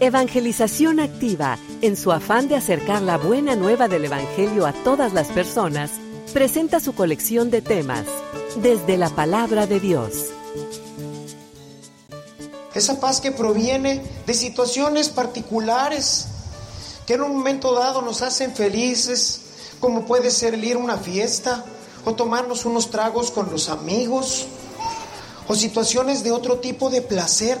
Evangelización Activa, en su afán de acercar la buena nueva del Evangelio a todas las personas, presenta su colección de temas, desde la palabra de Dios. Esa paz que proviene de situaciones particulares, que en un momento dado nos hacen felices, como puede ser ir a una fiesta o tomarnos unos tragos con los amigos, o situaciones de otro tipo de placer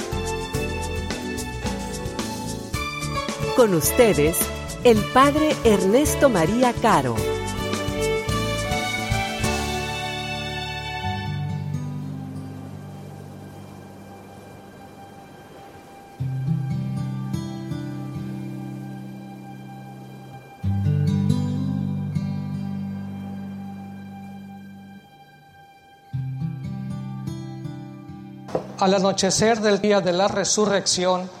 Con ustedes, el Padre Ernesto María Caro. Al anochecer del día de la resurrección,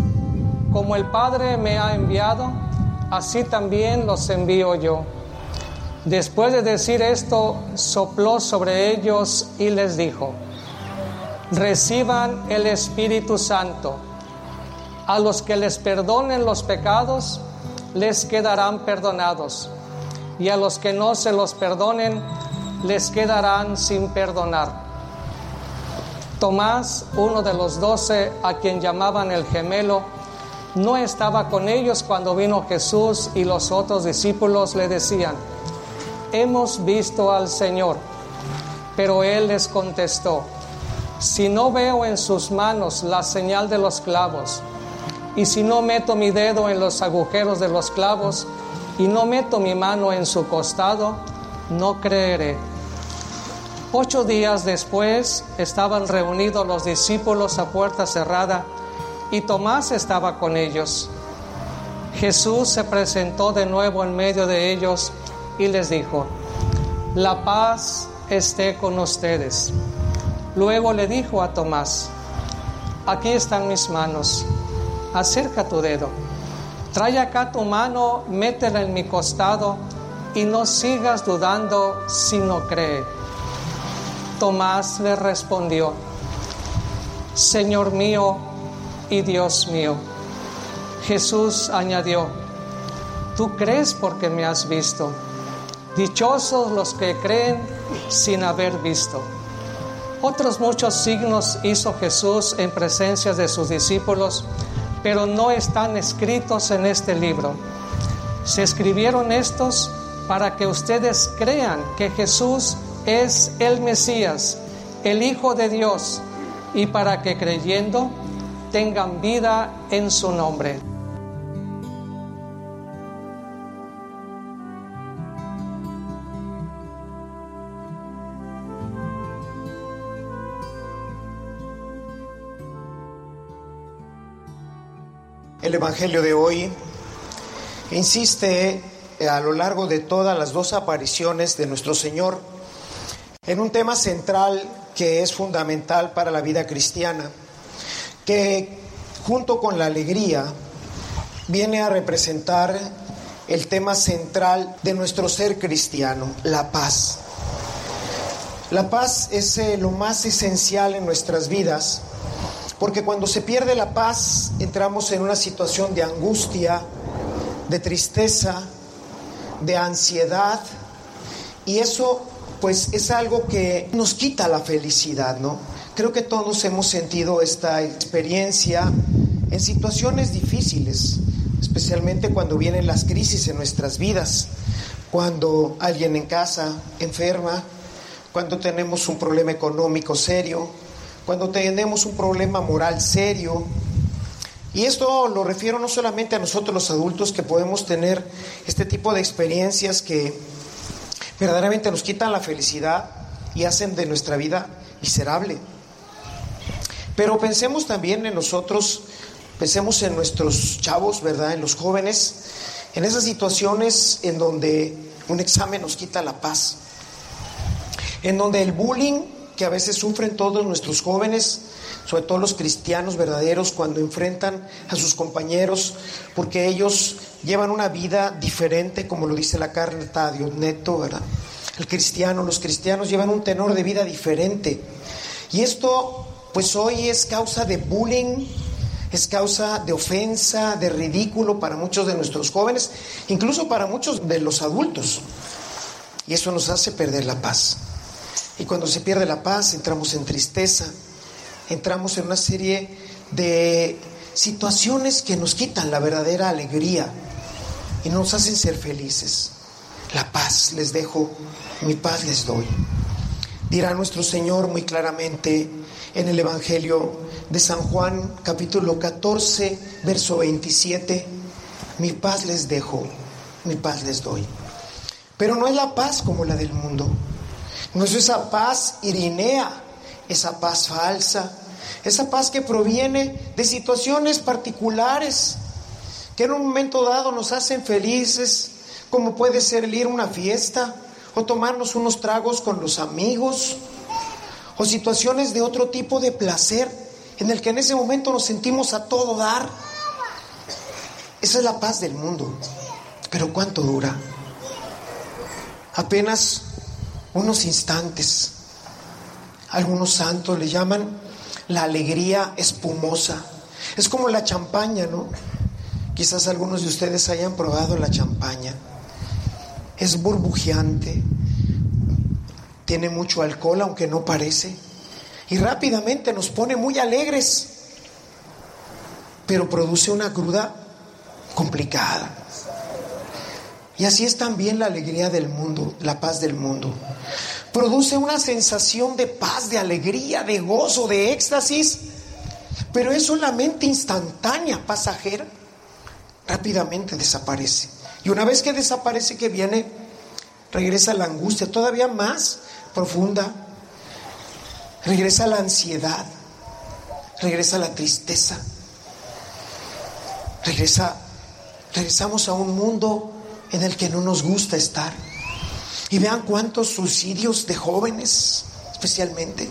Como el Padre me ha enviado, así también los envío yo. Después de decir esto, sopló sobre ellos y les dijo, reciban el Espíritu Santo. A los que les perdonen los pecados, les quedarán perdonados. Y a los que no se los perdonen, les quedarán sin perdonar. Tomás, uno de los doce, a quien llamaban el gemelo, no estaba con ellos cuando vino Jesús y los otros discípulos le decían, hemos visto al Señor. Pero él les contestó, si no veo en sus manos la señal de los clavos, y si no meto mi dedo en los agujeros de los clavos, y no meto mi mano en su costado, no creeré. Ocho días después estaban reunidos los discípulos a puerta cerrada, y Tomás estaba con ellos. Jesús se presentó de nuevo en medio de ellos y les dijo, la paz esté con ustedes. Luego le dijo a Tomás, aquí están mis manos, acerca tu dedo, trae acá tu mano, métela en mi costado y no sigas dudando si no cree. Tomás le respondió, Señor mío, y Dios mío. Jesús añadió, tú crees porque me has visto. Dichosos los que creen sin haber visto. Otros muchos signos hizo Jesús en presencia de sus discípulos, pero no están escritos en este libro. Se escribieron estos para que ustedes crean que Jesús es el Mesías, el Hijo de Dios, y para que creyendo tengan vida en su nombre. El Evangelio de hoy insiste a lo largo de todas las dos apariciones de nuestro Señor en un tema central que es fundamental para la vida cristiana que junto con la alegría viene a representar el tema central de nuestro ser cristiano, la paz. La paz es eh, lo más esencial en nuestras vidas, porque cuando se pierde la paz entramos en una situación de angustia, de tristeza, de ansiedad, y eso pues es algo que nos quita la felicidad, ¿no? Creo que todos hemos sentido esta experiencia en situaciones difíciles, especialmente cuando vienen las crisis en nuestras vidas, cuando alguien en casa enferma, cuando tenemos un problema económico serio, cuando tenemos un problema moral serio. Y esto lo refiero no solamente a nosotros los adultos que podemos tener este tipo de experiencias que verdaderamente nos quitan la felicidad y hacen de nuestra vida miserable. Pero pensemos también en nosotros, pensemos en nuestros chavos, ¿verdad? En los jóvenes, en esas situaciones en donde un examen nos quita la paz en donde el bullying que a veces sufren todos nuestros jóvenes, sobre todo los cristianos verdaderos, cuando enfrentan a sus compañeros, porque ellos llevan una vida diferente, como lo dice la carta de Neto, ¿verdad? El cristiano, los cristianos llevan un tenor de vida diferente. Y esto, pues hoy es causa de bullying, es causa de ofensa, de ridículo para muchos de nuestros jóvenes, incluso para muchos de los adultos. Y eso nos hace perder la paz. Y cuando se pierde la paz, entramos en tristeza, entramos en una serie de situaciones que nos quitan la verdadera alegría y nos hacen ser felices. La paz les dejo, mi paz les doy. Dirá nuestro Señor muy claramente en el Evangelio de San Juan, capítulo 14, verso 27, mi paz les dejo, mi paz les doy. Pero no es la paz como la del mundo. No es esa paz irinea, esa paz falsa, esa paz que proviene de situaciones particulares que en un momento dado nos hacen felices, como puede ser ir a una fiesta o tomarnos unos tragos con los amigos, o situaciones de otro tipo de placer en el que en ese momento nos sentimos a todo dar. Esa es la paz del mundo. Pero ¿cuánto dura? Apenas unos instantes. Algunos santos le llaman la alegría espumosa. Es como la champaña, ¿no? Quizás algunos de ustedes hayan probado la champaña. Es burbujeante, tiene mucho alcohol, aunque no parece, y rápidamente nos pone muy alegres, pero produce una cruda complicada. Y así es también la alegría del mundo, la paz del mundo. Produce una sensación de paz, de alegría, de gozo, de éxtasis, pero es solamente instantánea, pasajera. Rápidamente desaparece. Y una vez que desaparece, que viene, regresa la angustia todavía más profunda. Regresa la ansiedad. Regresa la tristeza. Regresa, regresamos a un mundo en el que no nos gusta estar. Y vean cuántos suicidios de jóvenes, especialmente.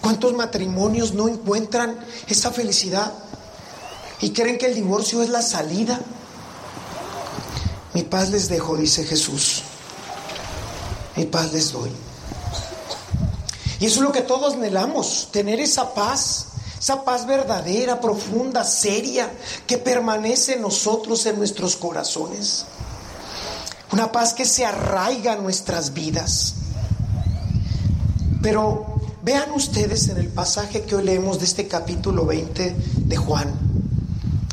¿Cuántos matrimonios no encuentran esa felicidad y creen que el divorcio es la salida? Mi paz les dejo, dice Jesús. Mi paz les doy. Y eso es lo que todos anhelamos, tener esa paz esa paz verdadera, profunda, seria, que permanece en nosotros, en nuestros corazones. Una paz que se arraiga en nuestras vidas. Pero vean ustedes en el pasaje que hoy leemos de este capítulo 20 de Juan.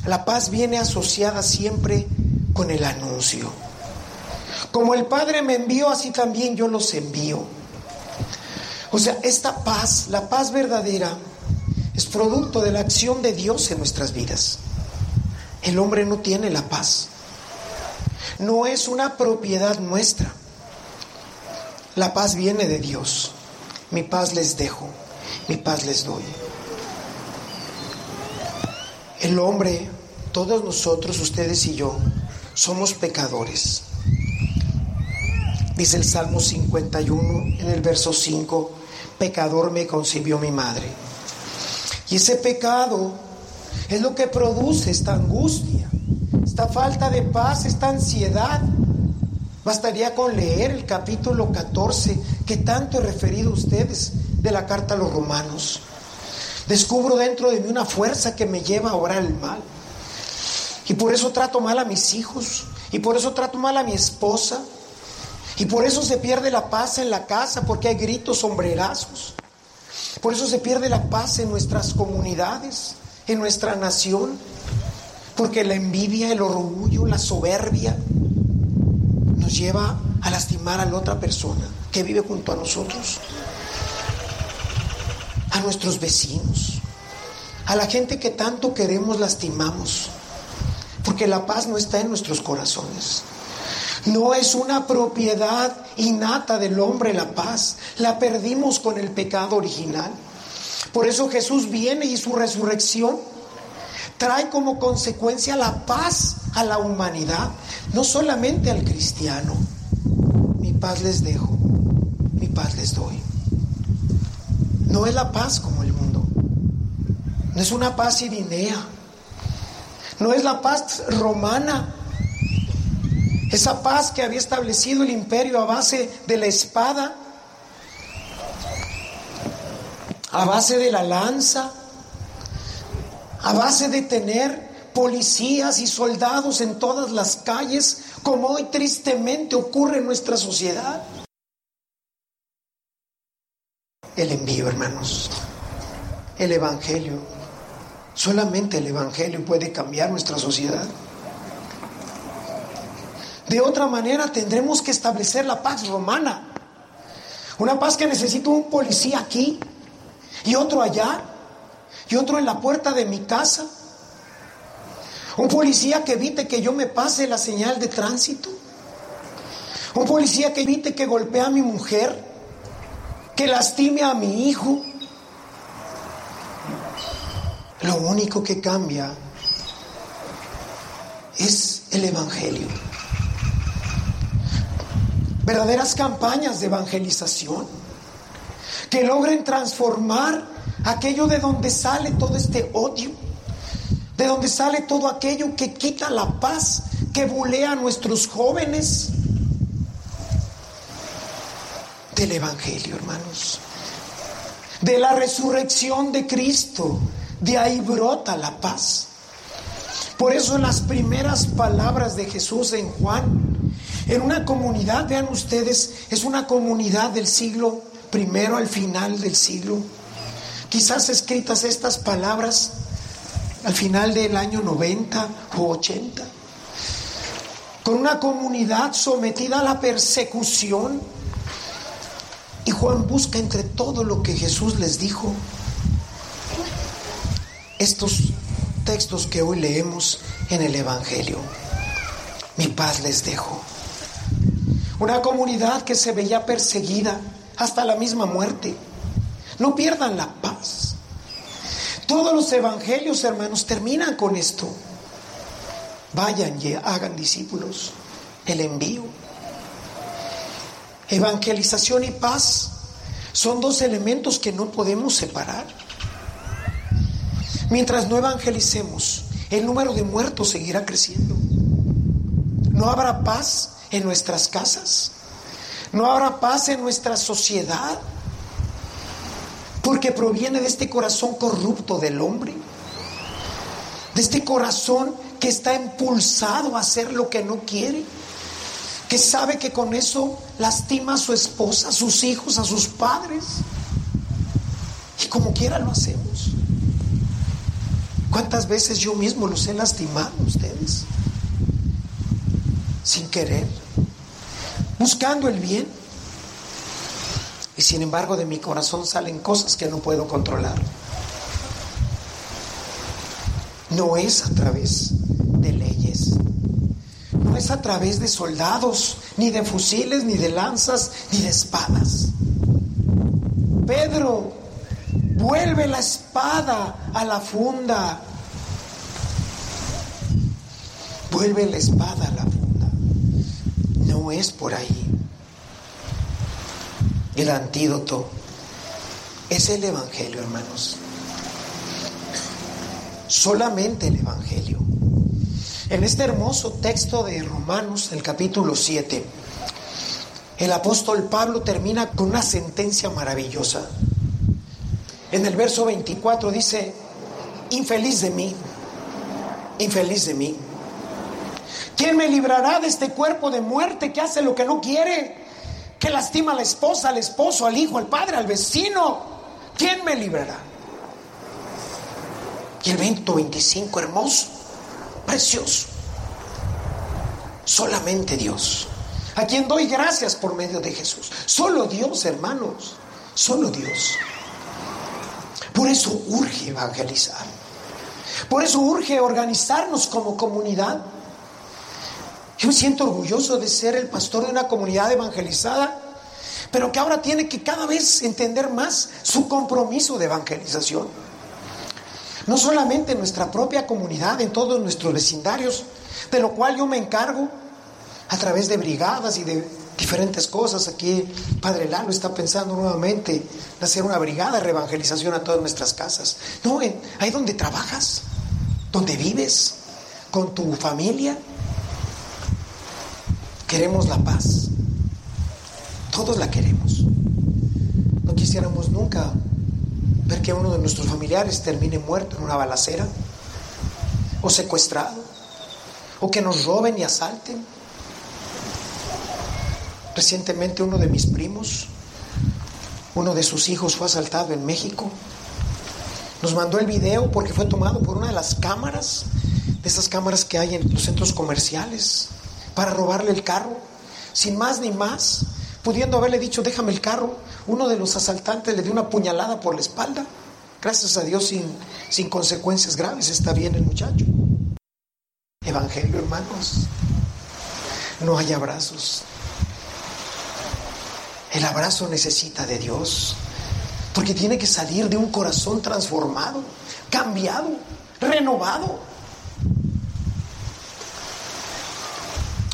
La paz viene asociada siempre con el anuncio. Como el Padre me envió, así también yo los envío. O sea, esta paz, la paz verdadera, es producto de la acción de Dios en nuestras vidas. El hombre no tiene la paz. No es una propiedad nuestra. La paz viene de Dios. Mi paz les dejo, mi paz les doy. El hombre, todos nosotros, ustedes y yo, somos pecadores. Dice el Salmo 51 en el verso 5, pecador me concibió mi madre. Y ese pecado es lo que produce esta angustia, esta falta de paz, esta ansiedad. Bastaría con leer el capítulo 14 que tanto he referido a ustedes de la carta a los romanos. Descubro dentro de mí una fuerza que me lleva a orar el mal. Y por eso trato mal a mis hijos. Y por eso trato mal a mi esposa. Y por eso se pierde la paz en la casa porque hay gritos sombrerazos. Por eso se pierde la paz en nuestras comunidades, en nuestra nación, porque la envidia, el orgullo, la soberbia nos lleva a lastimar a la otra persona que vive junto a nosotros, a nuestros vecinos, a la gente que tanto queremos lastimamos, porque la paz no está en nuestros corazones. No es una propiedad innata del hombre la paz. La perdimos con el pecado original. Por eso Jesús viene y su resurrección trae como consecuencia la paz a la humanidad, no solamente al cristiano. Mi paz les dejo, mi paz les doy. No es la paz como el mundo. No es una paz irinea. No es la paz romana esa paz que había establecido el imperio a base de la espada, a base de la lanza, a base de tener policías y soldados en todas las calles, como hoy tristemente ocurre en nuestra sociedad. El envío, hermanos, el Evangelio, solamente el Evangelio puede cambiar nuestra sociedad. De otra manera tendremos que establecer la paz romana. Una paz que necesita un policía aquí y otro allá y otro en la puerta de mi casa. Un policía que evite que yo me pase la señal de tránsito. Un policía que evite que golpee a mi mujer, que lastime a mi hijo. Lo único que cambia es el Evangelio verdaderas campañas de evangelización que logren transformar aquello de donde sale todo este odio, de donde sale todo aquello que quita la paz, que bulea a nuestros jóvenes del Evangelio, hermanos, de la resurrección de Cristo, de ahí brota la paz. Por eso en las primeras palabras de Jesús en Juan en una comunidad, vean ustedes, es una comunidad del siglo primero al final del siglo. Quizás escritas estas palabras al final del año 90 o 80. Con una comunidad sometida a la persecución. Y Juan busca entre todo lo que Jesús les dijo estos textos que hoy leemos en el Evangelio. Mi paz les dejo. Una comunidad que se veía perseguida hasta la misma muerte. No pierdan la paz. Todos los evangelios, hermanos, terminan con esto. Vayan y hagan discípulos. El envío. Evangelización y paz son dos elementos que no podemos separar. Mientras no evangelicemos, el número de muertos seguirá creciendo. No habrá paz en nuestras casas. No habrá paz en nuestra sociedad. Porque proviene de este corazón corrupto del hombre. De este corazón que está impulsado a hacer lo que no quiere. Que sabe que con eso lastima a su esposa, a sus hijos, a sus padres. Y como quiera lo hacemos. ¿Cuántas veces yo mismo los he lastimado a ustedes? Sin querer buscando el bien. Y sin embargo de mi corazón salen cosas que no puedo controlar. No es a través de leyes, no es a través de soldados, ni de fusiles, ni de lanzas, ni de espadas. Pedro, vuelve la espada a la funda. Vuelve la espada a la funda es por ahí. El antídoto es el Evangelio, hermanos. Solamente el Evangelio. En este hermoso texto de Romanos, el capítulo 7, el apóstol Pablo termina con una sentencia maravillosa. En el verso 24 dice, infeliz de mí, infeliz de mí. ¿Quién me librará de este cuerpo de muerte que hace lo que no quiere? Que lastima a la esposa, al esposo, al hijo, al padre, al vecino. ¿Quién me librará? Y el 2025, hermoso, precioso. Solamente Dios. A quien doy gracias por medio de Jesús. Solo Dios, hermanos. Solo Dios. Por eso urge evangelizar. Por eso urge organizarnos como comunidad. Yo me siento orgulloso de ser el pastor de una comunidad evangelizada, pero que ahora tiene que cada vez entender más su compromiso de evangelización. No solamente en nuestra propia comunidad, en todos nuestros vecindarios, de lo cual yo me encargo a través de brigadas y de diferentes cosas. Aquí Padre Lalo está pensando nuevamente en hacer una brigada de reevangelización a todas nuestras casas. No, ahí donde trabajas, donde vives, con tu familia. Queremos la paz. Todos la queremos. No quisiéramos nunca ver que uno de nuestros familiares termine muerto en una balacera o secuestrado o que nos roben y asalten Recientemente uno de mis primos, uno de sus hijos fue asaltado en México. Nos mandó el video porque fue tomado por una de las cámaras, de esas cámaras que hay en los centros comerciales, para robarle el carro, sin más ni más, pudiendo haberle dicho, déjame el carro. Uno de los asaltantes le dio una puñalada por la espalda. Gracias a Dios sin, sin consecuencias graves, está bien el muchacho. Evangelio, hermanos. No hay abrazos, el abrazo necesita de Dios, porque tiene que salir de un corazón transformado, cambiado, renovado.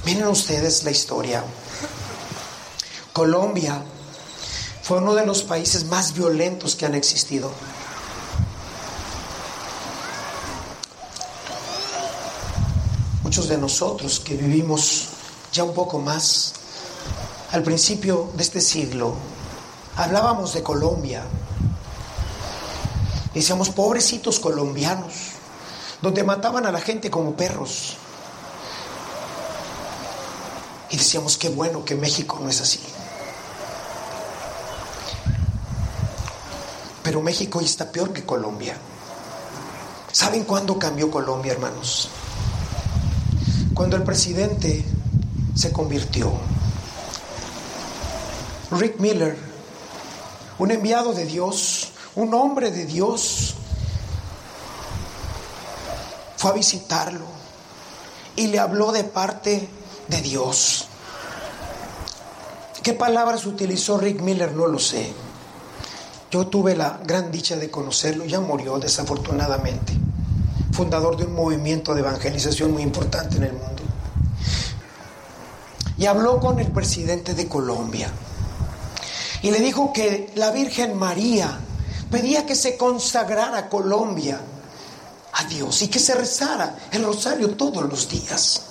Miren ustedes la historia. Colombia fue uno de los países más violentos que han existido. Muchos de nosotros que vivimos ya un poco más al principio de este siglo, hablábamos de Colombia. Decíamos, pobrecitos colombianos, donde mataban a la gente como perros. Y decíamos, qué bueno que México no es así. Pero México está peor que Colombia. ¿Saben cuándo cambió Colombia, hermanos? Cuando el presidente se convirtió Rick Miller, un enviado de Dios, un hombre de Dios, fue a visitarlo y le habló de parte de Dios. ¿Qué palabras utilizó Rick Miller? No lo sé. Yo tuve la gran dicha de conocerlo, ya murió desafortunadamente, fundador de un movimiento de evangelización muy importante en el mundo. Y habló con el presidente de Colombia y le dijo que la Virgen María pedía que se consagrara Colombia a Dios y que se rezara el rosario todos los días.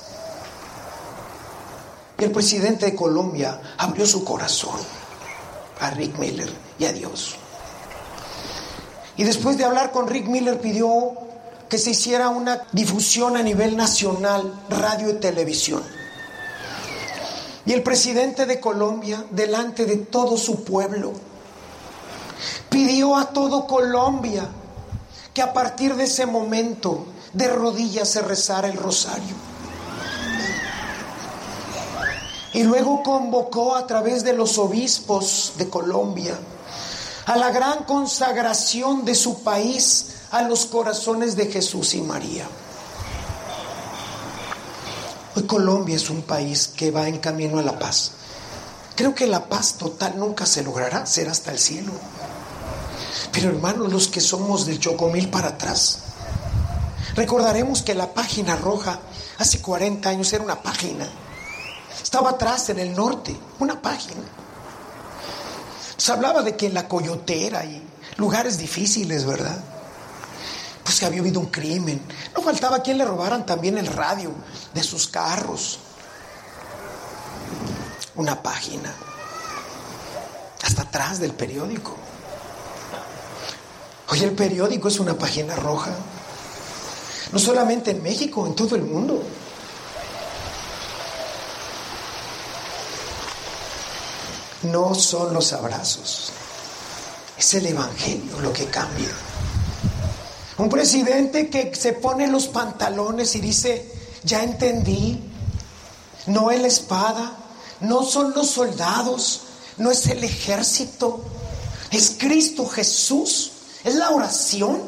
Y el presidente de Colombia abrió su corazón a Rick Miller y a Dios. Y después de hablar con Rick Miller pidió que se hiciera una difusión a nivel nacional, radio y televisión. Y el presidente de Colombia, delante de todo su pueblo, pidió a todo Colombia que a partir de ese momento de rodillas se rezara el rosario. Y luego convocó a través de los obispos de Colombia a la gran consagración de su país a los corazones de Jesús y María. Hoy Colombia es un país que va en camino a la paz. Creo que la paz total nunca se logrará, será hasta el cielo. Pero hermanos, los que somos del Chocomil para atrás, recordaremos que la página roja hace 40 años era una página. Estaba atrás en el norte, una página. Se hablaba de que en la coyotera y lugares difíciles, ¿verdad? pues que había habido un crimen. No faltaba quien le robaran también el radio de sus carros. Una página. Hasta atrás del periódico. Hoy el periódico es una página roja. No solamente en México, en todo el mundo. No son los abrazos, Es el Evangelio lo que cambia. Un presidente que se pone los pantalones y dice, ya entendí, no es la espada, no son los soldados, no es el ejército, es Cristo Jesús, es la oración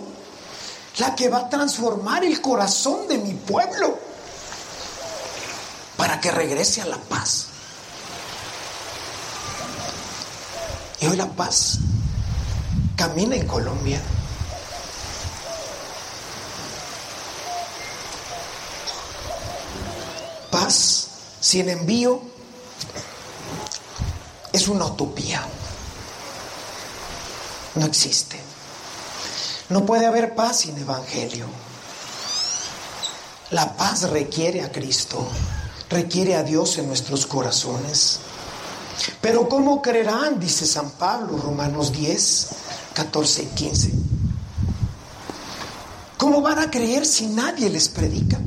la que va a transformar el corazón de mi pueblo para que regrese a la paz. Y hoy la paz camina en Colombia. Paz sin envío es una utopía. No existe. No puede haber paz sin evangelio. La paz requiere a Cristo, requiere a Dios en nuestros corazones. Pero ¿cómo creerán? Dice San Pablo, Romanos 10, 14 y 15. ¿Cómo van a creer si nadie les predica?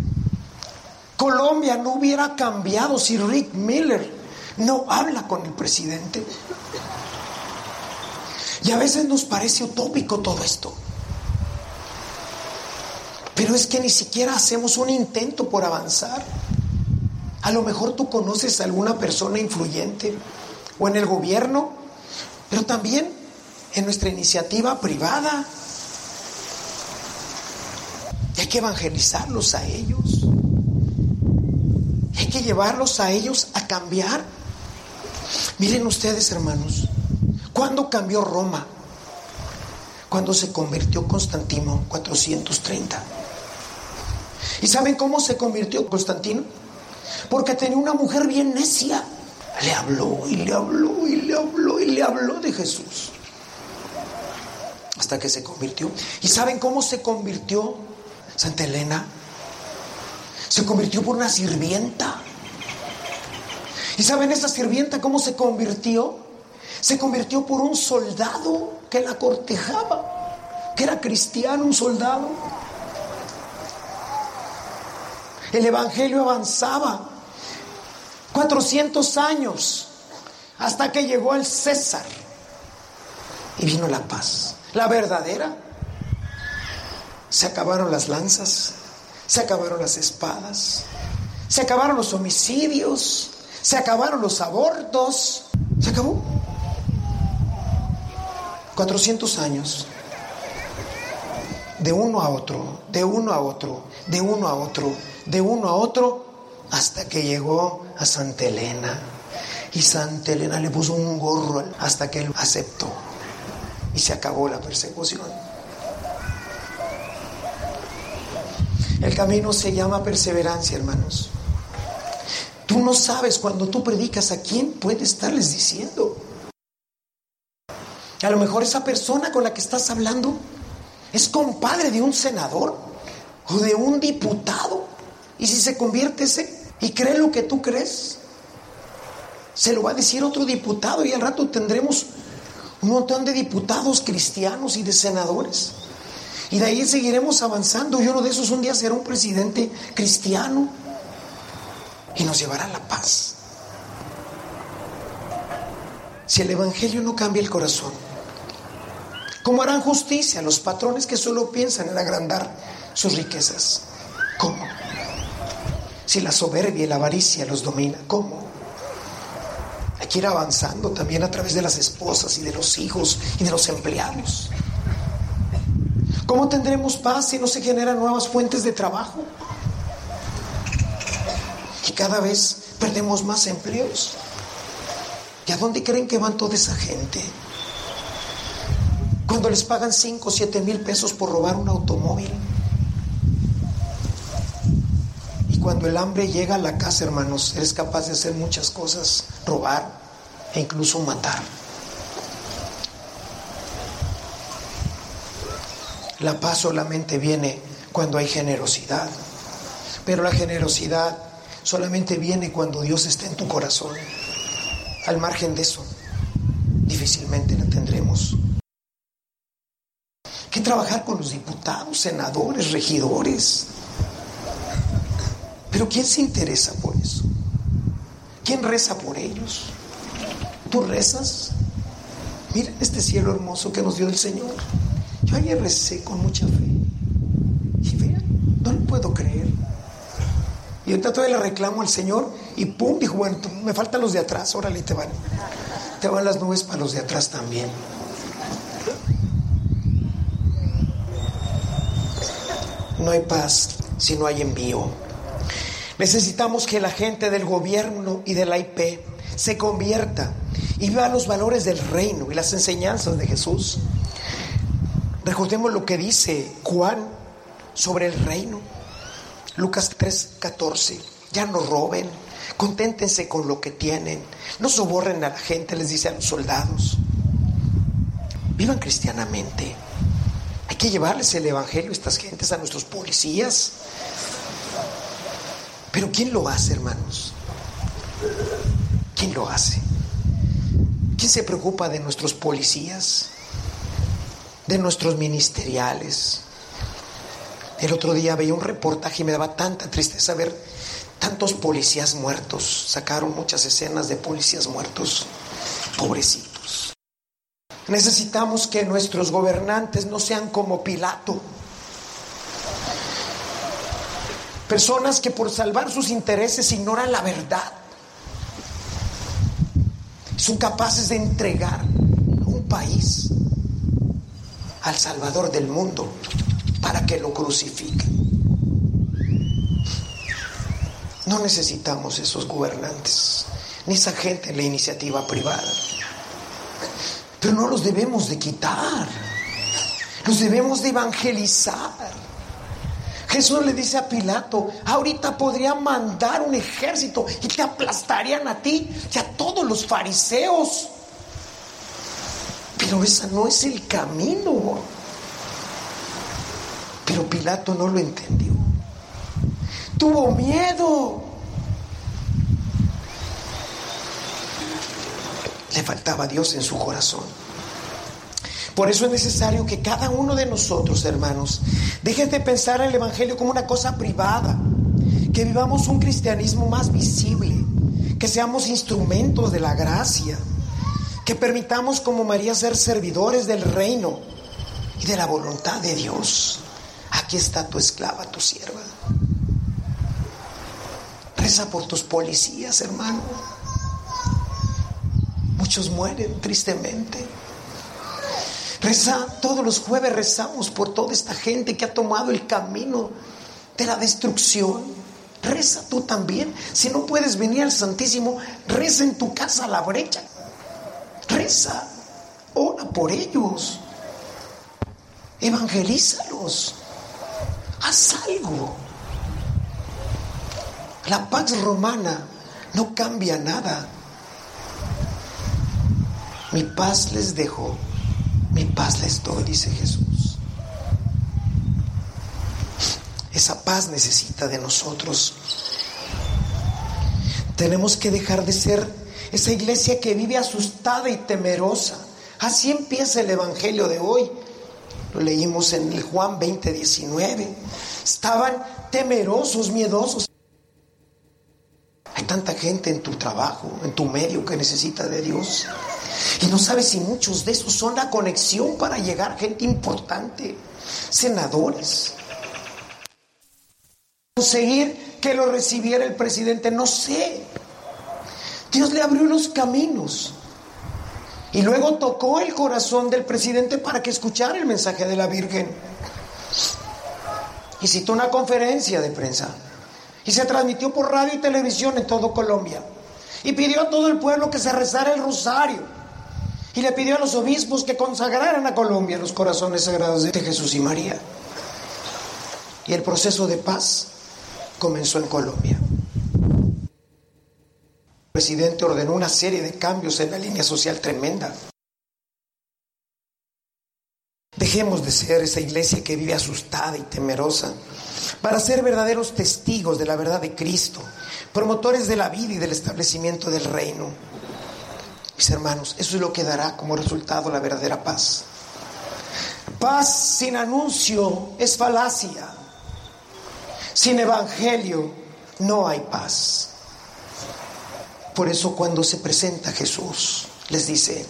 Colombia no hubiera cambiado si Rick Miller no habla con el presidente. Y a veces nos parece utópico todo esto. Pero es que ni siquiera hacemos un intento por avanzar. A lo mejor tú conoces a alguna persona influyente o en el gobierno, pero también en nuestra iniciativa privada. Hay que evangelizarlos a ellos. Hay que llevarlos a ellos a cambiar. Miren ustedes, hermanos, ¿cuándo cambió Roma? Cuando se convirtió Constantino 430. ¿Y saben cómo se convirtió Constantino? Porque tenía una mujer bien necia. Le habló y le habló y le habló y le habló de Jesús. Hasta que se convirtió. ¿Y saben cómo se convirtió Santa Elena? Se convirtió por una sirvienta. ¿Y saben esa sirvienta cómo se convirtió? Se convirtió por un soldado que la cortejaba, que era cristiano, un soldado. El Evangelio avanzaba 400 años hasta que llegó el César y vino la paz, la verdadera. Se acabaron las lanzas, se acabaron las espadas, se acabaron los homicidios, se acabaron los abortos, se acabó. 400 años, de uno a otro, de uno a otro, de uno a otro, de uno a otro, hasta que llegó a Santa Elena. Y Santa Elena le puso un gorro hasta que él aceptó. Y se acabó la persecución. El camino se llama perseverancia, hermanos. Tú no sabes cuando tú predicas a quién puede estarles diciendo. A lo mejor esa persona con la que estás hablando es compadre de un senador o de un diputado. Y si se convierte ese y cree lo que tú crees, se lo va a decir otro diputado y al rato tendremos un montón de diputados cristianos y de senadores. Y de ahí seguiremos avanzando y uno de esos un día será un presidente cristiano y nos llevará a la paz. Si el Evangelio no cambia el corazón, ¿cómo harán justicia los patrones que solo piensan en agrandar sus riquezas? Si la soberbia y la avaricia los domina? ¿Cómo? Hay que ir avanzando también a través de las esposas y de los hijos y de los empleados. ¿Cómo tendremos paz si no se generan nuevas fuentes de trabajo? Y cada vez perdemos más empleos. ¿Y a dónde creen que van toda esa gente? Cuando les pagan 5 o 7 mil pesos por robar un automóvil. Cuando el hambre llega a la casa, hermanos, eres capaz de hacer muchas cosas, robar e incluso matar. La paz solamente viene cuando hay generosidad, pero la generosidad solamente viene cuando Dios está en tu corazón. Al margen de eso, difícilmente la tendremos. Que trabajar con los diputados, senadores, regidores, pero ¿quién se interesa por eso? ¿Quién reza por ellos? ¿Tú rezas? Miren este cielo hermoso que nos dio el Señor. Yo ayer recé con mucha fe. Y vean, no lo puedo creer. Y ahorita todavía le reclamo al Señor y pum, dijo, bueno, me faltan los de atrás, órale, te van. Te van las nubes para los de atrás también. No hay paz si no hay envío. Necesitamos que la gente del gobierno y de la IP se convierta y viva los valores del reino y las enseñanzas de Jesús. Recordemos lo que dice Juan sobre el reino. Lucas 3:14. Ya no roben, conténtense con lo que tienen, no soborren a la gente, les dice a los soldados. Vivan cristianamente. Hay que llevarles el evangelio a estas gentes, a nuestros policías. Pero ¿quién lo hace, hermanos? ¿Quién lo hace? ¿Quién se preocupa de nuestros policías? De nuestros ministeriales, el otro día veía un reportaje y me daba tanta tristeza ver tantos policías muertos. Sacaron muchas escenas de policías muertos. Pobrecitos. Necesitamos que nuestros gobernantes no sean como Pilato. Personas que por salvar sus intereses ignoran la verdad. Son capaces de entregar un país al Salvador del mundo para que lo crucifiquen. No necesitamos esos gobernantes, ni esa gente en la iniciativa privada. Pero no los debemos de quitar, los debemos de evangelizar. Jesús le dice a Pilato, ahorita podría mandar un ejército y te aplastarían a ti y a todos los fariseos. Pero ese no es el camino. Pero Pilato no lo entendió. Tuvo miedo. Le faltaba Dios en su corazón. Por eso es necesario que cada uno de nosotros, hermanos, deje de pensar el Evangelio como una cosa privada, que vivamos un cristianismo más visible, que seamos instrumentos de la gracia, que permitamos como María ser servidores del reino y de la voluntad de Dios. Aquí está tu esclava, tu sierva. Reza por tus policías, hermano. Muchos mueren tristemente. Reza, todos los jueves rezamos por toda esta gente que ha tomado el camino de la destrucción. Reza tú también. Si no puedes venir al Santísimo, reza en tu casa a la brecha. Reza, ora por ellos. Evangelízalos. Haz algo. La paz romana no cambia nada. Mi paz les dejo, mi paz les doy, dice Jesús. Esa paz necesita de nosotros. Tenemos que dejar de ser esa iglesia que vive asustada y temerosa. Así empieza el Evangelio de hoy. Lo leímos en el Juan 20, 19. Estaban temerosos, miedosos. Tanta gente en tu trabajo, en tu medio que necesita de Dios. Y no sabes si muchos de esos son la conexión para llegar gente importante, senadores. Conseguir que lo recibiera el presidente, no sé. Dios le abrió los caminos. Y luego tocó el corazón del presidente para que escuchara el mensaje de la Virgen. Y citó una conferencia de prensa. Y se transmitió por radio y televisión en todo Colombia. Y pidió a todo el pueblo que se rezara el rosario. Y le pidió a los obispos que consagraran a Colombia los corazones sagrados de Jesús y María. Y el proceso de paz comenzó en Colombia. El presidente ordenó una serie de cambios en la línea social tremenda. Dejemos de ser esa iglesia que vive asustada y temerosa para ser verdaderos testigos de la verdad de Cristo, promotores de la vida y del establecimiento del reino. Mis hermanos, eso es lo que dará como resultado la verdadera paz. Paz sin anuncio es falacia. Sin evangelio no hay paz. Por eso cuando se presenta Jesús, les dice,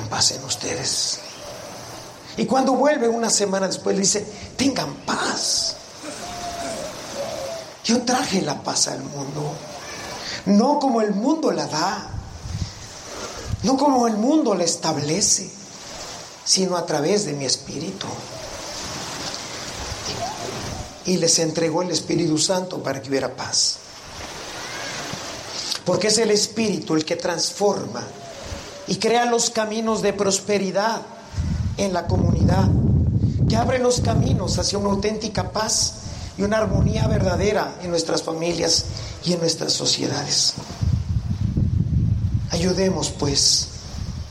paz en ustedes. Y cuando vuelve una semana después le dice, tengan paz. Yo traje la paz al mundo, no como el mundo la da, no como el mundo la establece, sino a través de mi espíritu. Y les entregó el Espíritu Santo para que hubiera paz. Porque es el Espíritu el que transforma y crea los caminos de prosperidad en la comunidad, que abre los caminos hacia una auténtica paz y una armonía verdadera en nuestras familias y en nuestras sociedades. Ayudemos pues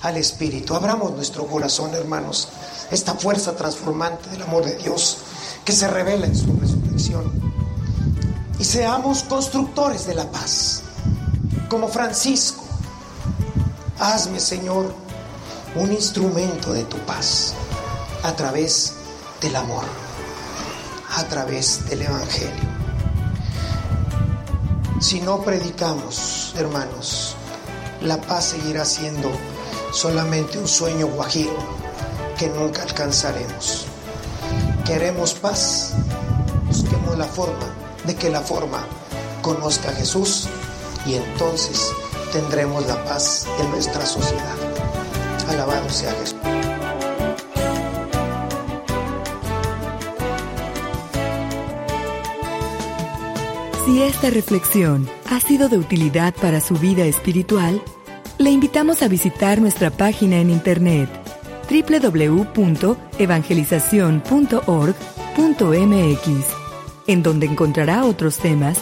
al Espíritu, abramos nuestro corazón, hermanos, esta fuerza transformante del amor de Dios que se revela en su resurrección. Y seamos constructores de la paz, como Francisco. Hazme, Señor, un instrumento de tu paz a través del amor, a través del Evangelio. Si no predicamos, hermanos, la paz seguirá siendo solamente un sueño guajiro que nunca alcanzaremos. Queremos paz, busquemos la forma de que la forma conozca a Jesús y entonces tendremos la paz en nuestra sociedad. Alabado sea Jesús. Si esta reflexión ha sido de utilidad para su vida espiritual, le invitamos a visitar nuestra página en internet www.evangelizacion.org.mx, en donde encontrará otros temas